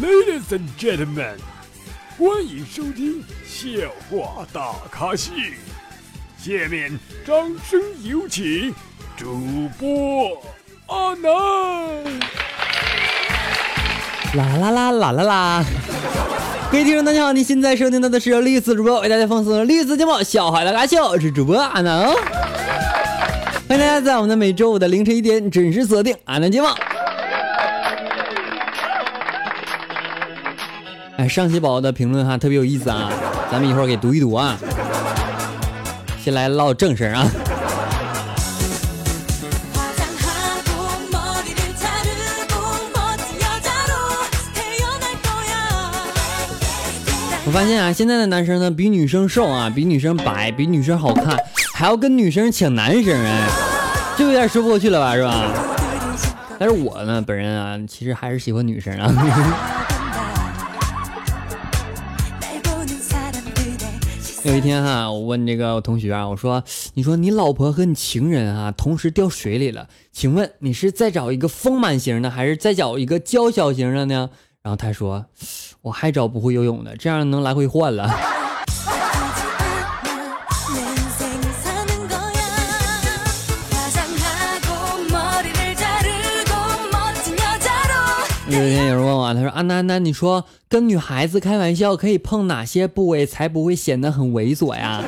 Ladies and gentlemen，欢迎收听笑话大咖秀。下面掌声有请主播阿南。啦啦啦啦啦啦！各位听众大家好，您现在收听到的是由绿色主播为大家放送的绿色节目《笑话大咖秀》，我是主播阿南。欢迎大家在我们的每周五的凌晨一点准时锁定阿南节目。哎，上期宝宝的评论哈特别有意思啊，咱们一会儿给读一读啊。先来唠正事啊。我发现啊，现在的男生呢，比女生瘦啊，比女生白，比女生好看，还要跟女生抢男生，哎，这有点说不过去了吧，是吧？但是我呢，本人啊，其实还是喜欢女生啊。有一天哈，我问这个我同学啊，我说，你说你老婆和你情人啊，同时掉水里了，请问你是再找一个丰满型的，还是再找一个娇小型的呢？然后他说。我还找不会游泳的，这样能来回换了。有天有他说：“安南安娜，你说跟女孩子开玩笑可以碰哪些部位才不会显得很猥琐呀？”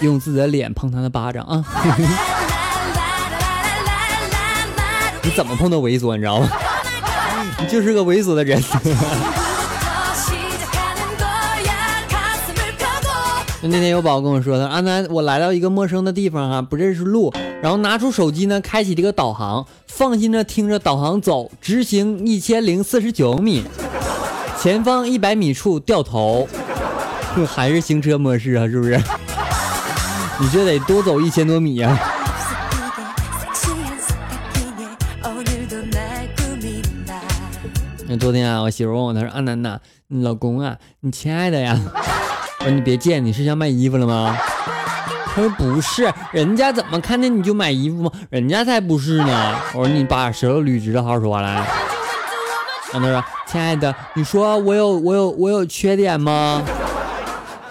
用自己的脸碰她的巴掌啊！你怎么碰都猥琐，你知道吗？你就是个猥琐的人。那天有宝宝跟我说的，阿南，我来到一个陌生的地方啊，不认识路，然后拿出手机呢，开启这个导航，放心的听着导航走，直行一千零四十九米，前方一百米处掉头，还是行车模式啊，是不是？你这得多走一千多米呀。那昨天啊，我媳妇问我，她说：“阿楠呐，你老公啊，你亲爱的呀。”我说：“你别贱，你是想买衣服了吗？”他说：“不是，人家怎么看见你就买衣服吗？人家才不是呢。”我说：“你把舌头捋直了，好好说话来。”然后他说：“亲爱的，你说我有我有我有缺点吗？”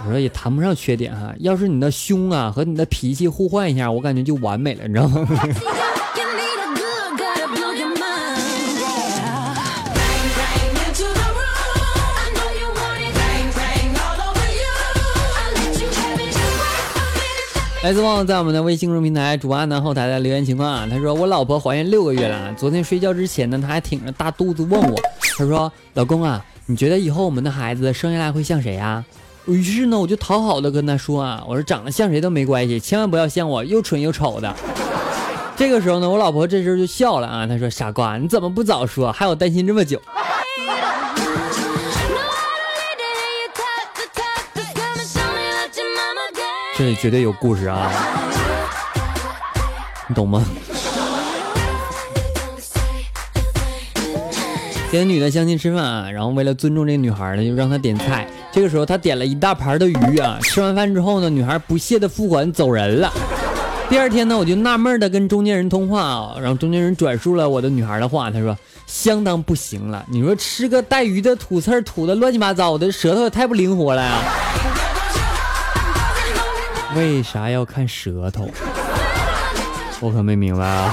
我说：“也谈不上缺点哈，要是你的胸啊和你的脾气互换一下，我感觉就完美了，你知道吗？”来自旺旺在我们的微信公众平台主播南后台的留言情况啊，他说我老婆怀孕六个月了，昨天睡觉之前呢，她还挺着大肚子问我，他说老公啊，你觉得以后我们的孩子生下来会像谁呀？于是呢，我就讨好的跟他说啊，我说长得像谁都没关系，千万不要像我又蠢又丑的。这个时候呢，我老婆这时候就笑了啊，她说傻瓜，你怎么不早说，害我担心这么久。这里绝对有故事啊，你懂吗？跟女的相亲吃饭啊，然后为了尊重这个女孩呢，就让她点菜。这个时候她点了一大盘的鱼啊，吃完饭之后呢，女孩不屑的付款走人了。第二天呢，我就纳闷的跟中间人通话啊，然后中间人转述了我的女孩的话，他说相当不行了。你说吃个带鱼的吐刺吐的乱七八糟的，舌头也太不灵活了呀。为啥要看舌头？我可没明白啊。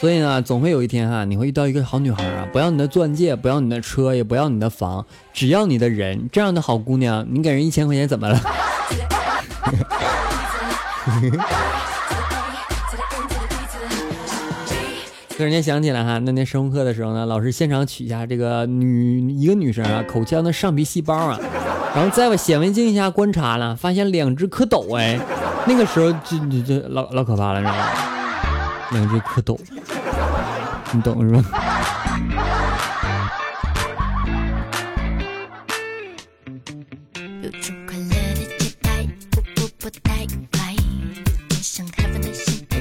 所以呢，总会有一天哈，你会遇到一个好女孩啊，不要你的钻戒，不要你的车，也不要你的房，只要你的人。这样的好姑娘，你给人一千块钱怎么了？突然间想起来哈，那天生物课的时候呢，老师现场取下这个女一个女生啊口腔的上皮细胞啊，然后在我显微镜下观察了，发现两只蝌蚪哎，那个时候就就就老老可怕了，你知道吗？两只蝌蚪，你懂是吧？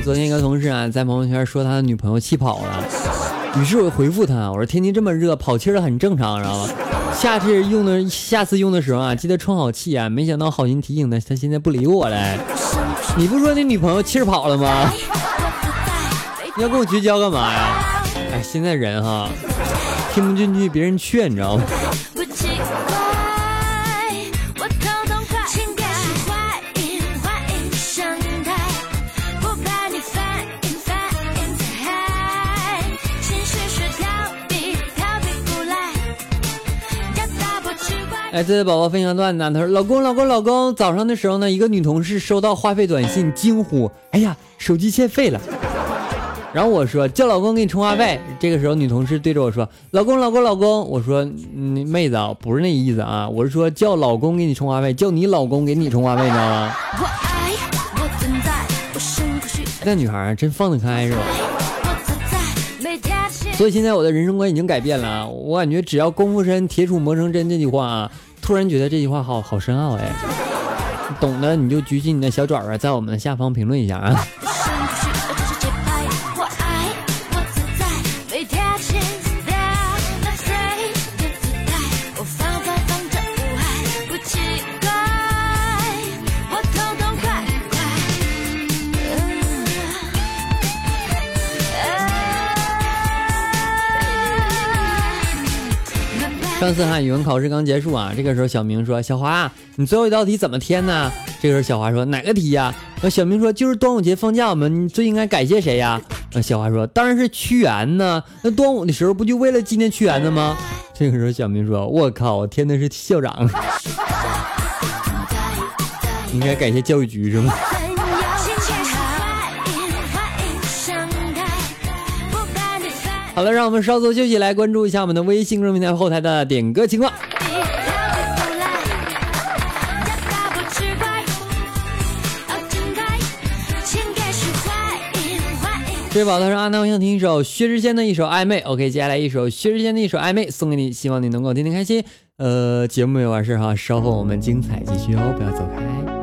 昨天一个同事啊，在朋友圈说他的女朋友气跑了，于是我就回复他，我说天气这么热，跑气儿很正常，知道吗？下次用的下次用的时候啊，记得充好气啊。没想到好心提醒他，他现在不理我了。你不说你女朋友气跑了吗？你要跟我绝交干嘛呀？哎，现在人哈，听不进去别人劝，你知道吗？来自宝宝分享段子，他说：“老公，老公，老公，早上的时候呢，一个女同事收到话费短信，惊呼：‘哎呀，手机欠费了。’然后我说：‘叫老公给你充话费。’这个时候女同事对着我说：‘老公，老公，老公。’我说：‘嗯，妹子啊，不是那意思啊，我是说叫老公给你充话费，叫你老公给你充话费，你知道吗？’那女孩真放得开是吧？”所以现在我的人生观已经改变了，我感觉只要功夫深，铁杵磨成针这句话啊，突然觉得这句话好好深奥哎，懂的你就举起你的小爪爪，在我们的下方评论一下啊。上次哈语文考试刚结束啊，这个时候小明说：“小华，你最后一道题怎么填呢？”这个时候小华说：“哪个题呀？”那小明说：“就是端午节放假，我们最应该感谢谁呀？”那小华说：“当然是屈原呢。那端午的时候不就为了纪念屈原的吗？”这个时候小明说：“我靠，我填的是校长，应该感谢教育局是吗？”好了，让我们稍作休息，来关注一下我们的微信公众平台后台的点歌情况。追宝他说：“阿南，我想听一首薛之谦的一首暧昧。”OK，接下来一首薛之谦的一首暧昧送给你，希望你能够天天开心。呃，节目没完事哈，稍后我们精彩继续哦，不要走开。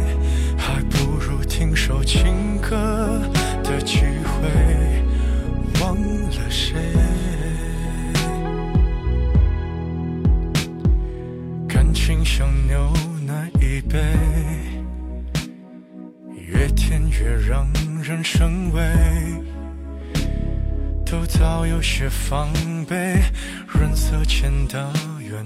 情歌的机会，忘了谁？感情像牛奶一杯，越甜越让人生畏，都早有些防备，润色前的原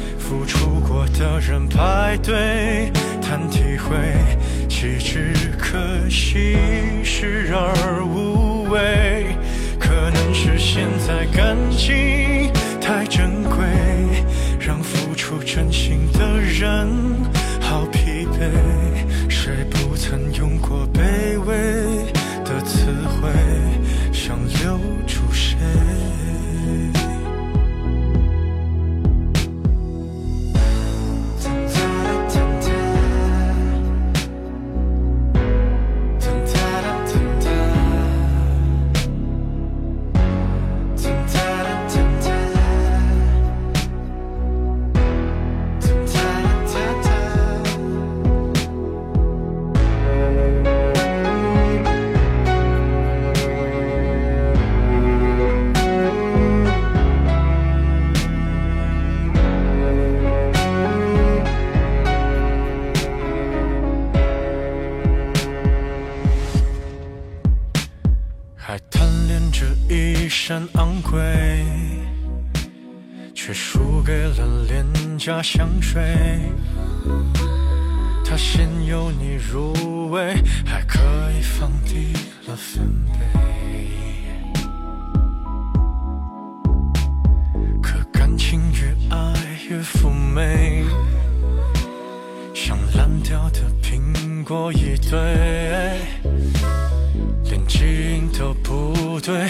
付出过的人排队谈体会，岂止可惜，视而无却输给了廉价香水。它先由你入味，还可以放低了分贝。可感情越爱越妩媚，像烂掉的苹果一堆，连基因都不对，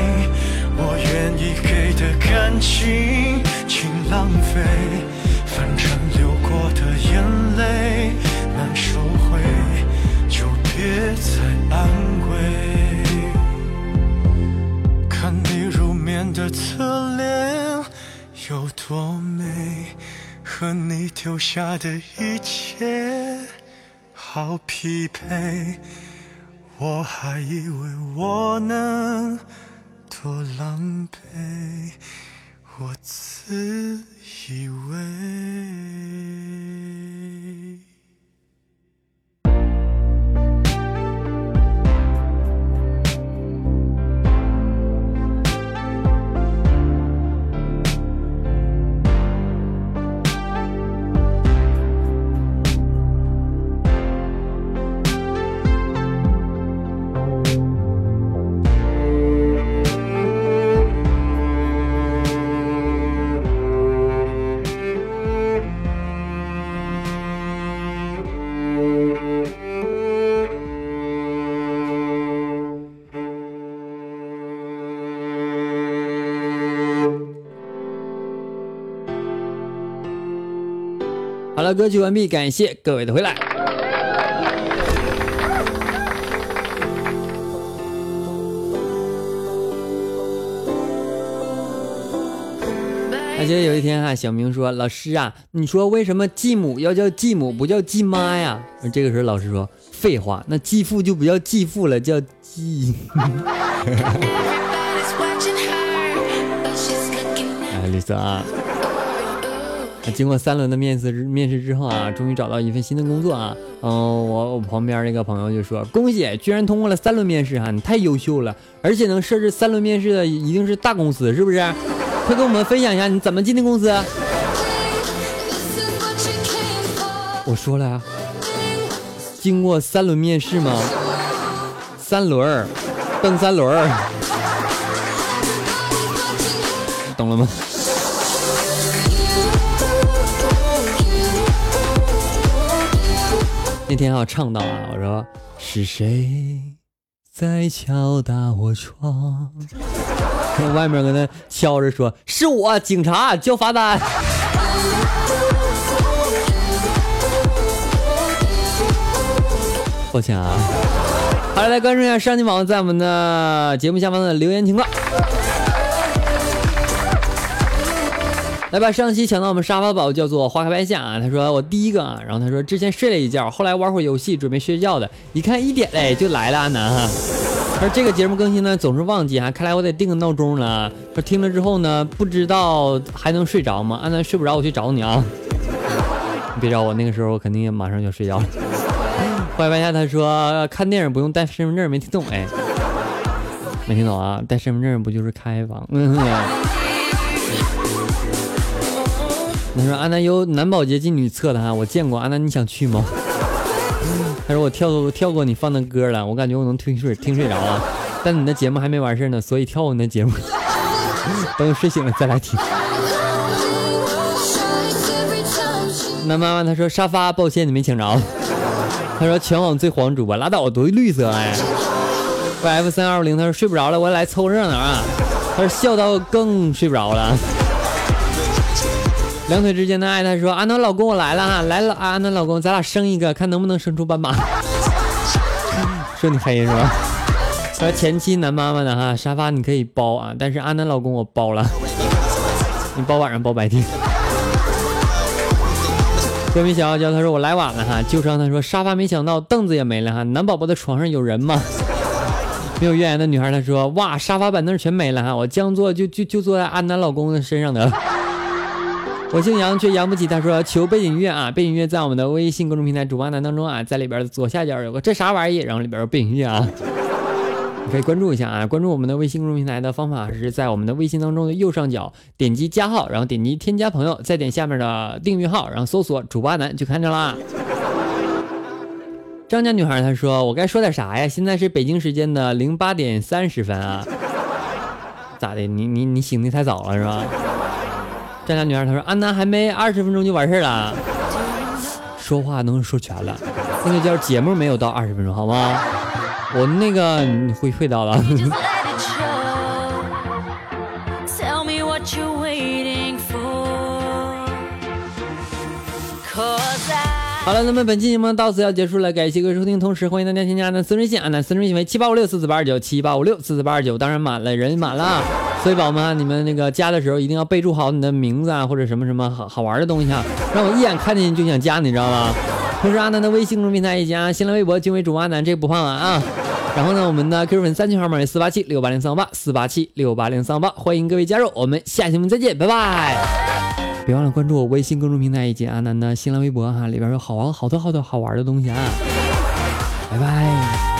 愿意给的感情请浪费。反正流过的眼泪难收回，就别再安慰。看你入眠的侧脸有多美，和你丢下的一切好匹配。我还以为我能多狼狈，我自以为。好了，歌曲完毕，感谢各位的回来。还记得有一天哈、小明说：“老师啊，你说为什么继母要叫继母，不叫继妈呀？”这个时候老师说：“废话，那继父就不叫继父了，叫继。Everybody's watching her, but she's looking ” at 哎，绿色啊，经过三轮的面试面试之后啊，终于找到一份新的工作啊。嗯、我我旁边那个朋友就说：“恭喜，居然通过了三轮面试啊，你太优秀了！而且能设置三轮面试的一定是大公司，是不是？快跟我们分享一下你怎么进的公司？”我说了呀，经过三轮面试吗？三轮儿，蹬三轮儿，懂了吗？那天啊，唱到啊，我说是谁在敲打我窗？外面跟他敲着说：“是我，警察，交罚单。”抱歉啊。好了，来关注一下上期网在我们的节目下方的留言情况。来吧，上期抢到我们沙发宝叫做花开白夏啊，他说我第一个啊，然后他说之前睡了一觉，后来玩会游戏准备睡觉的，一看一点嘞就来了安南哈。他说这个节目更新呢总是忘记哈，看来我得定个闹钟了。说听了之后呢，不知道还能睡着吗？安南睡不着，我去找你啊。你别找我，那个时候我肯定也马上就要睡觉了。花开白夏他说看电影不用带身份证，没听懂哎，没听懂啊？带身份证不就是开房？嗯。他说安南有男保洁进女厕的哈，我见过。安南你想去吗？他说我跳过跳过你放的歌了，我感觉我能听睡听睡着啊。但你的节目还没完事呢，所以跳过你的节目，等我睡醒了再来听。那妈妈她说沙发，抱歉你没抢着。他说全网最黄主播，拉倒，多绿色哎。F 三二五零他说睡不着了，我来凑热闹啊。他说笑到更睡不着了。两腿之间的爱，他说安南老公我来了哈，来了啊安南老公，咱俩生一个，看能不能生出斑马。说你黑是吧？他说前期男妈妈的哈，沙发你可以包啊，但是阿南老公我包了，你包晚上包白天。歌迷小傲娇他说我来晚了哈，旧伤他说沙发没想到凳子也没了哈，男宝宝的床上有人吗？没有怨言的女孩她说哇沙发板凳全没了哈，我将坐就就就坐在安南老公的身上的。我姓杨却养不起，他说求背景音乐啊，背景音乐在我们的微信公众平台主播男当中啊，在里边的左下角有个这啥玩意，然后里边有背景音乐啊。你可以关注一下啊！关注我们的微信公众平台的方法是在我们的微信当中的右上角点击加号，然后点击添加朋友，再点下面的订阅号，然后搜索主播男就看着啦。张家女孩她说：“我该说点啥呀？现在是北京时间的零八点三十分啊，咋的？你你你醒的太早了是吧？”张家女孩她说：“安娜还没二十分钟就完事儿了，说话能说全了，那个叫节目没有到二十分钟，好吗？”我那个你会会到的。Just let it show. Tell me what you're waiting for. Cause I 好了，那么本期节目到此要结束了，感谢各位收听，同时欢迎大家添加安南私人微信，安南私人微信为七八五六四四八二九七八五六四四八二九，当然满了人满了，所以宝宝们，你们那个加的时候一定要备注好你的名字啊，或者什么什么好好玩的东西啊，让我一眼看见就想加你，知道吗？同时阿南的微信公众平台以及新浪微博均为主播阿南，这个不胖了啊。然后呢，我们的 QQ 粉三群号码为四八七六八零三八四八七六八零三八，欢迎各位加入，我们下期节目再见，拜拜。别忘了关注我微信公众平台以及阿南的新浪微博哈，里边有好玩好多好多好玩的东西啊！拜拜。